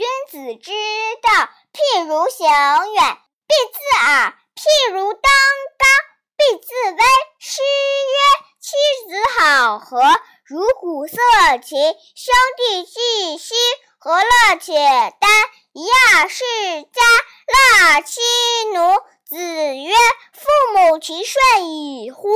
君子之道，譬如行远，必自耳；譬如登高，必自危。诗曰：“妻子好合，如鼓瑟琴；兄弟既息，何乐且耽。一二世家，乐其奴。”子曰：“父母其顺矣乎！”